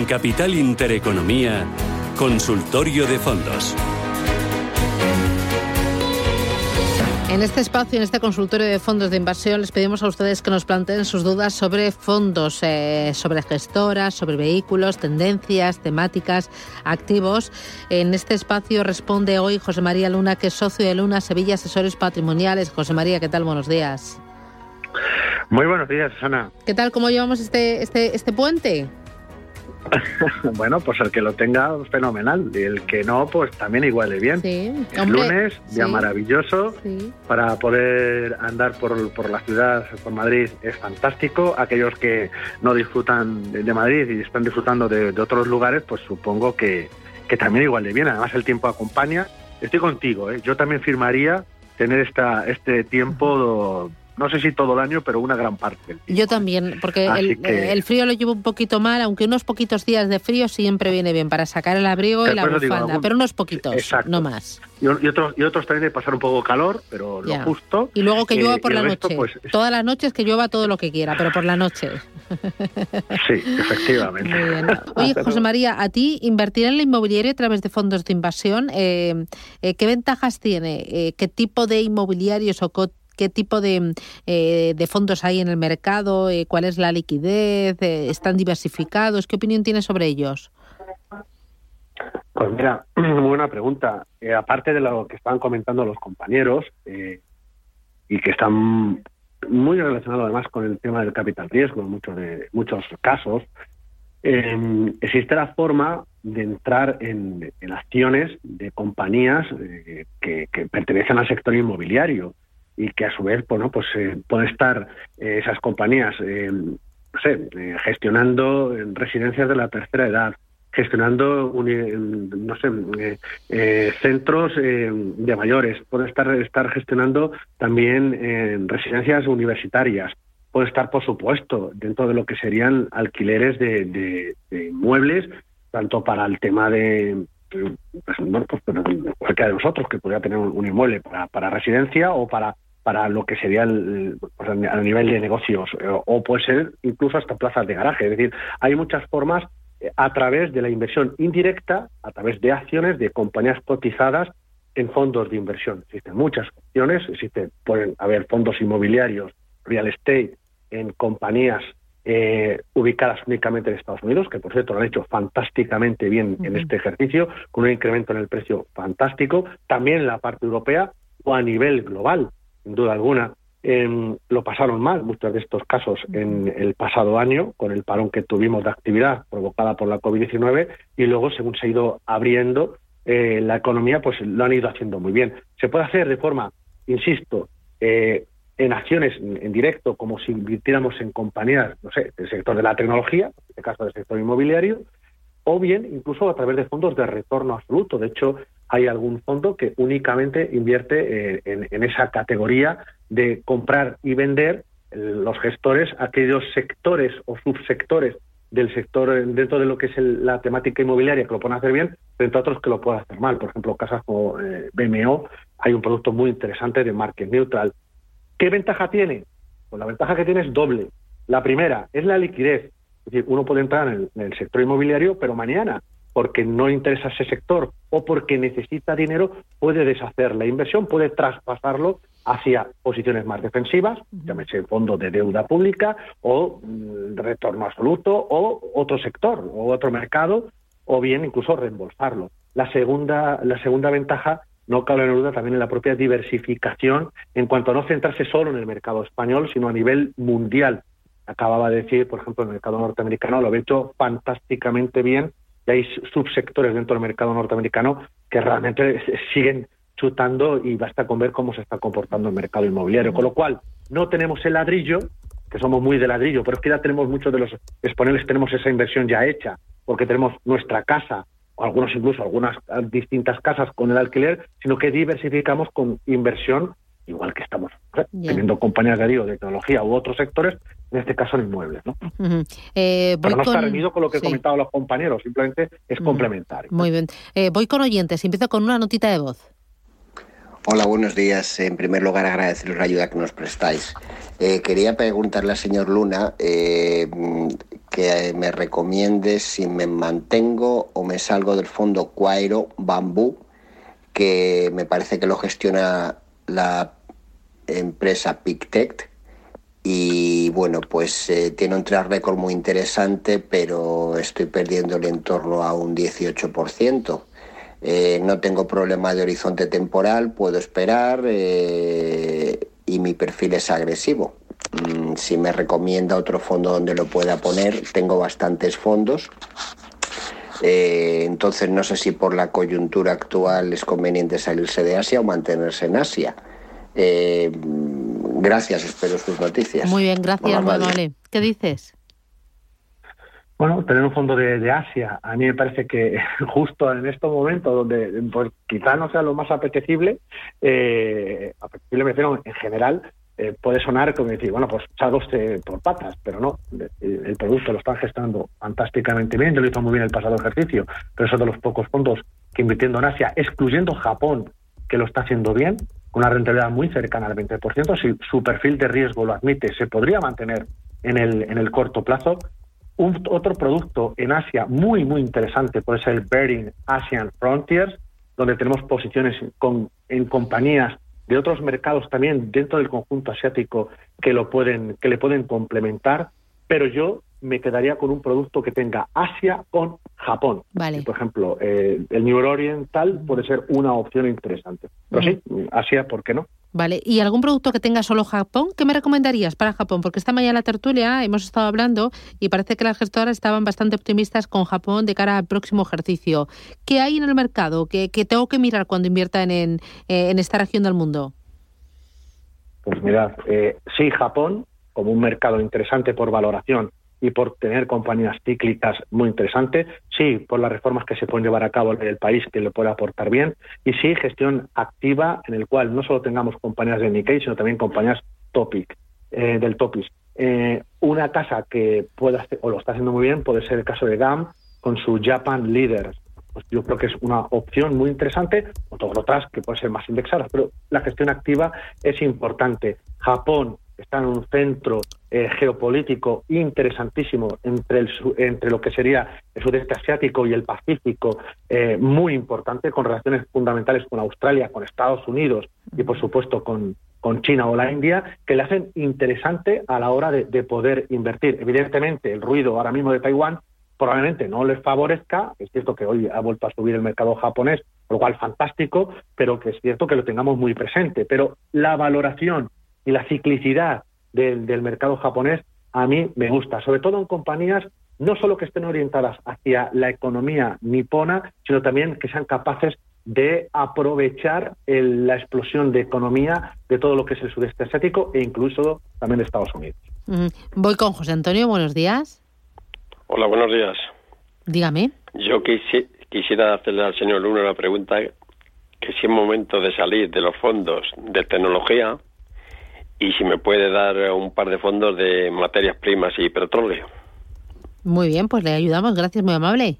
En Capital Intereconomía, Consultorio de Fondos. En este espacio, en este consultorio de fondos de inversión, les pedimos a ustedes que nos planteen sus dudas sobre fondos, eh, sobre gestoras, sobre vehículos, tendencias, temáticas, activos. En este espacio responde hoy José María Luna, que es socio de Luna Sevilla Asesores Patrimoniales. José María, ¿qué tal? Buenos días. Muy buenos días, Ana. ¿Qué tal? ¿Cómo llevamos este, este, este puente? bueno, pues el que lo tenga, fenomenal. Y el que no, pues también igual de bien. Sí, lunes, día maravilloso. Para poder andar por, por, la ciudad, por Madrid, es fantástico. Aquellos que no disfrutan de Madrid y están disfrutando de, otros lugares, pues supongo que, que, también igual de bien. Además, el tiempo acompaña. Estoy contigo, ¿eh? yo también firmaría tener esta, este tiempo no sé si todo el año, pero una gran parte. Yo también, porque el, frío lo llevo un poquito mal, aunque unos poquitos días de frío siempre viene bien para sacar el abrigo y la bufanda, pero unos poquitos, no más. Y, otros, y otros también de pasar un poco calor, pero lo justo. Y luego que llueva por la noche. Pues, Todas las noches que llueva todo lo que quiera, pero por la noche. Sí, efectivamente. Oye, José María, a ti invertir en la inmobiliaria a través de fondos de inversión, eh, eh, ¿qué ventajas tiene? Eh, ¿Qué tipo de inmobiliarios o qué tipo de, eh, de fondos hay en el mercado, eh, cuál es la liquidez, eh, están diversificados, ¿qué opinión tienes sobre ellos? Pues mira, muy buena pregunta. aparte de lo que estaban comentando los compañeros y que están muy relacionados además con el tema del capital riesgo en muchos de muchos casos, existe la forma de entrar en, acciones de compañías que, pertenecen al sector inmobiliario y que a su vez bueno pues eh, pueden estar eh, esas compañías eh, no sé gestionando residencias de la tercera edad gestionando no sé centros de mayores. Pueden estar estar gestionando también residencias universitarias. Puede estar por supuesto dentro de lo que serían alquileres de, de, inmuebles tanto para el tema de bueno, pues, cualquiera de nosotros que podría tener un, inmueble para, para residencia o para para lo que sería el, pues, a nivel de negocios eh, o puede ser incluso hasta plazas de garaje. Es decir, hay muchas formas eh, a través de la inversión indirecta, a través de acciones de compañías cotizadas en fondos de inversión. Existen muchas opciones, existen, pueden haber fondos inmobiliarios, real estate, en compañías eh, ubicadas únicamente en Estados Unidos, que por cierto lo han hecho fantásticamente bien en este ejercicio, con un incremento en el precio fantástico, también en la parte europea o a nivel global sin duda alguna, em, lo pasaron mal muchos de estos casos en el pasado año, con el parón que tuvimos de actividad provocada por la COVID-19, y luego, según se ha ido abriendo eh, la economía, pues lo han ido haciendo muy bien. Se puede hacer de forma, insisto, eh, en acciones en directo, como si invirtiéramos en compañías, no sé, del sector de la tecnología, en este caso del sector inmobiliario, o bien incluso a través de fondos de retorno absoluto. De hecho, hay algún fondo que únicamente invierte eh, en, esa categoría de comprar y vender eh, los gestores aquellos sectores o subsectores del sector eh, dentro de lo que es la temática inmobiliaria que lo pueden hacer bien, frente a otros que lo pueden hacer mal. Por ejemplo, casas como BMO, hay un producto muy interesante de market neutral. ¿Qué ventaja tiene? Pues la ventaja que tiene es doble. La primera es la liquidez. Es decir, uno puede entrar en el sector inmobiliario, pero mañana porque no interesa ese sector o porque necesita dinero, puede deshacer la inversión, puede traspasarlo hacia posiciones más defensivas, llámese fondo de deuda pública o mm, retorno absoluto o otro sector o otro mercado o bien incluso reembolsarlo. La segunda, la segunda ventaja no cabe duda también en la propia diversificación en cuanto a no centrarse solo en el mercado español, sino a nivel mundial. Acababa de decir, por ejemplo, el mercado norteamericano lo ha hecho fantásticamente bien y hay subsectores dentro del mercado norteamericano que realmente siguen chutando y basta con ver cómo se está comportando el mercado inmobiliario. Con lo cual, no tenemos el ladrillo, que somos muy de ladrillo, pero es que ya tenemos muchos de los exponentes, tenemos esa inversión ya hecha, porque tenemos nuestra casa, algunos incluso algunas distintas casas con el alquiler, sino que diversificamos con inversión igual que estamos teniendo compañías de, de tecnología u otros sectores, en este caso en inmuebles. ¿no? Eh, Pero no está reñido con lo que he comentado los compañeros, simplemente es complementario. Muy bien. Eh, voy con oyentes, empiezo con una notita de voz. Hola, buenos días. En primer lugar, agradeceros la ayuda que nos prestáis. Eh, quería preguntarle al señor Luna que me recomiendes si me mantengo o me salgo del fondo Cuairo Bambú, que me parece que lo gestiona la empresa PicTech y bueno, pues eh, tiene un track record muy interesante, pero estoy perdiéndole en torno a un 18%. Eh, no tengo problema de horizonte temporal, puedo esperar eh, y mi perfil es agresivo. Mm, si me recomienda otro fondo donde lo pueda poner, tengo bastantes fondos. entonces no sé si por la coyuntura actual es conveniente salirse de Asia o mantenerse en Asia. Gracias, espero sus noticias. Muy bien, gracias, Manuel. ¿Qué dices? Bueno, tener un fondo de, Asia, a mí me parece que justo en estos momentos donde pues, quizá no sea lo más apetecible, eh, apetecible me refiero en general, eh, puede sonar como decir, bueno, pues salgo usted por patas, pero no, el, producto lo están gestando fantásticamente bien, yo lo hizo muy bien el pasado ejercicio, pero es de los pocos fondos que invirtiendo en Asia, excluyendo Japón, que lo está haciendo bien, con una rentabilidad muy cercana al 20%, si su perfil de riesgo lo admite, se podría mantener en el, en el corto plazo. Un, otro producto en Asia muy, muy interesante puede ser el Bering Asian Frontiers, donde tenemos posiciones en compañías de otros mercados también dentro del conjunto asiático que, lo pueden, que le pueden complementar, pero yo me quedaría con un producto que tenga Asia con Japón. Vale. Por ejemplo, eh, el New Oriental puede ser una opción interesante. Pero sí, Asia, ¿por qué no? Vale, ¿y algún producto que tenga solo Japón? ¿Qué me recomendarías para Japón? Porque esta mañana la tertulia hemos estado hablando y parece que las gestoras estaban bastante optimistas con Japón de cara al próximo ejercicio. ¿Qué hay en el mercado que, tengo que mirar cuando invierta en, en, esta región del mundo? Pues mirad, eh, sí, Japón como un mercado interesante por valoración y por tener compañías cíclicas muy interesantes, sí, por las reformas que se pueden llevar a cabo en el país que le puede aportar bien, y sí, gestión activa en el cual no solo tengamos compañías de Nikkei, sino también compañías topic, eh, del Topis. Eh, una casa que pueda o lo está haciendo muy bien puede ser el caso de GAM con su Japan Leaders. Pues yo creo que es una opción muy interesante, o todas otras que pueden ser más indexadas, pero la gestión activa es importante. Japón, está en un centro eh, geopolítico interesantísimo entre, entre lo que sería el sudeste asiático y el Pacífico, eh, muy importante, con relaciones fundamentales con Australia, con Estados Unidos y, por supuesto, con, con China o la India, que le hacen interesante a la hora de, de poder invertir. Evidentemente, el ruido ahora mismo de Taiwán probablemente no les favorezca. Es cierto que hoy ha vuelto a subir el mercado japonés, lo cual fantástico, pero que es cierto que lo tengamos muy presente. Pero la valoración y la ciclicidad del, mercado japonés a mí me gusta, sobre todo en compañías no solo que estén orientadas hacia la economía nipona, sino también que sean capaces de aprovechar la explosión de economía de todo lo que es el sudeste asiático e incluso también de Estados Unidos. Voy con José Antonio, buenos días. Hola, buenos días. Dígame. Yo quisiera hacerle al señor Luna una pregunta, que si es momento de salir de los fondos de tecnología y si me puede dar un par de fondos de materias primas y petróleo. Muy bien, pues le ayudamos. Gracias, muy amable.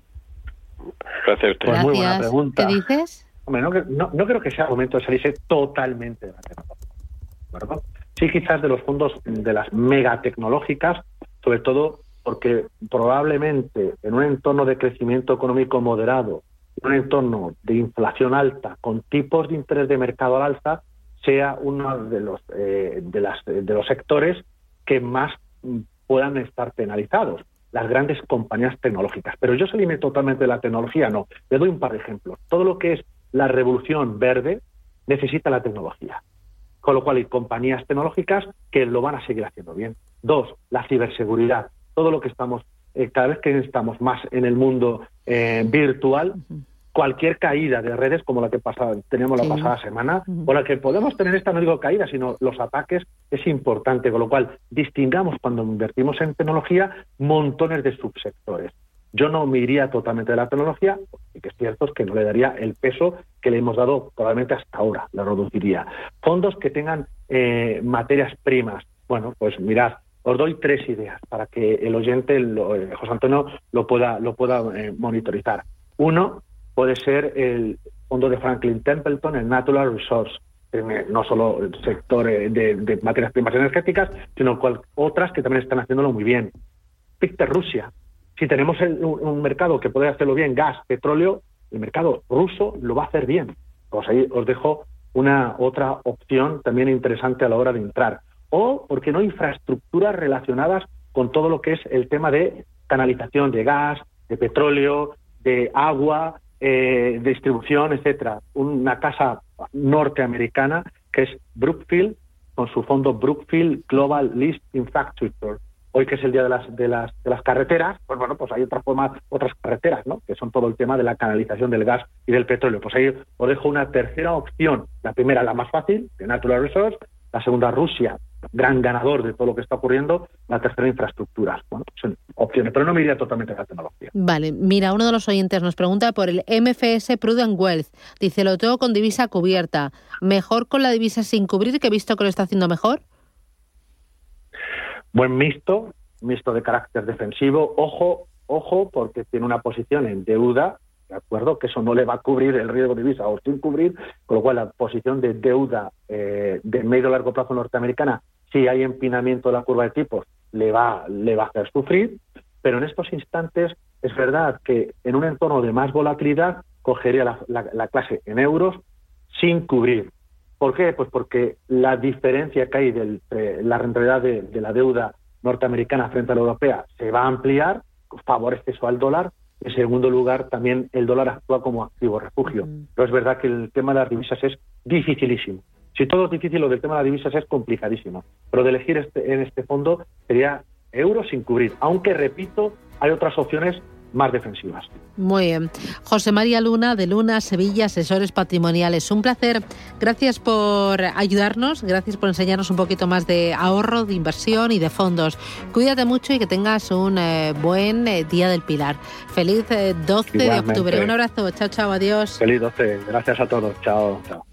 Gracias a usted. Pues muy buena pregunta. ¿Qué dices? Hombre, no, no, creo que sea momento de salirse totalmente de la tecnología. Sí, quizás de los fondos de las megatecnológicas, sobre todo porque probablemente en un entorno de crecimiento económico moderado, en un entorno de inflación alta, con tipos de interés de mercado al alza, sea uno de los, eh, de, las, de los sectores que más puedan estar penalizados, las grandes compañías tecnológicas. Pero yo salíme totalmente de la tecnología, no. Le doy un par de ejemplos. Todo lo que es la revolución verde necesita la tecnología. Con lo cual hay compañías tecnológicas que lo van a seguir haciendo bien. Dos, la ciberseguridad. Todo lo que estamos, eh, cada vez que estamos más en el mundo eh, virtual, cualquier caída de redes como la que pasa, tenemos la pasada semana, o la que podemos tener esta, no digo caída, sino los ataques, es importante, con lo cual distingamos cuando invertimos en tecnología montones de subsectores. Yo no me iría totalmente de la tecnología, y que es cierto es que no le daría el peso que le hemos dado probablemente hasta ahora, la reduciría. Fondos que tengan eh, materias primas. Bueno, pues mirad, os doy tres ideas para que el oyente, el, eh, José Antonio, lo pueda, lo pueda eh, monitorizar. Uno, puede ser el fondo de Franklin Templeton, el Natural Resource, no solo el sector eh, de, materias primas energéticas, sino otras que también están haciéndolo muy bien. Pictet Rusia. Si tenemos un, mercado que puede hacerlo bien, gas, petróleo, el mercado ruso lo va a hacer bien. Pues ahí os dejo una otra opción también interesante a la hora de entrar. O, porque no, infraestructuras relacionadas con todo lo que es el tema de canalización de gas, de petróleo, de agua, eh, distribución, etcétera. Una casa norteamericana que es Brookfield, con su fondo Brookfield Global List Infrastructure. Hoy que es el día de las, de las, de las carreteras, pues bueno, pues hay otras formas, otras carreteras, ¿no? Que son todo el tema de la canalización del gas y del petróleo. Pues ahí os dejo una tercera opción. La primera, la más fácil, de Natural Resources. La segunda, Rusia, gran ganador de todo lo que está ocurriendo, la tercera infraestructura. Bueno, son opciones, pero no me iría totalmente a la tecnología. Vale, mira, uno de los oyentes nos pregunta por el MFS Prudent Wealth. Dice, lo tengo con divisa cubierta. ¿Mejor con la divisa sin cubrir que he visto que lo está haciendo mejor? Buen mixto, mixto de carácter defensivo. Ojo, ojo, porque tiene una posición en deuda ¿de acuerdo? Que eso no le va a cubrir el riesgo de divisa o sin cubrir, con lo cual la posición de deuda eh, de medio largo plazo norteamericana, si hay empinamiento de la curva de tipos, le va, le va a hacer sufrir, pero en estos instantes es verdad que en un entorno de más volatilidad cogería la, clase en euros sin cubrir. ¿Por qué? Pues porque la diferencia que hay de la rentabilidad de, de la deuda norteamericana frente a la europea se va a ampliar, favorece eso al dólar, en segundo lugar, también el dólar actúa como activo refugio. Pero es verdad que el tema de las divisas es dificilísimo. Si todo es difícil, lo del tema de las divisas es complicadísimo. Pero de elegir este, en este fondo sería euros sin cubrir. Aunque, repito, hay otras opciones más defensivas. Muy bien. José María Luna, de Luna, Sevilla, asesores patrimoniales. Un placer. Gracias por ayudarnos, gracias por enseñarnos un poquito más de ahorro, de inversión y de fondos. Cuídate mucho y que tengas un eh, buen eh, Día del Pilar. Feliz 12 eh, de octubre. Un abrazo. Chao, chao. Adiós. Feliz 12. Gracias a todos. Chao, chao.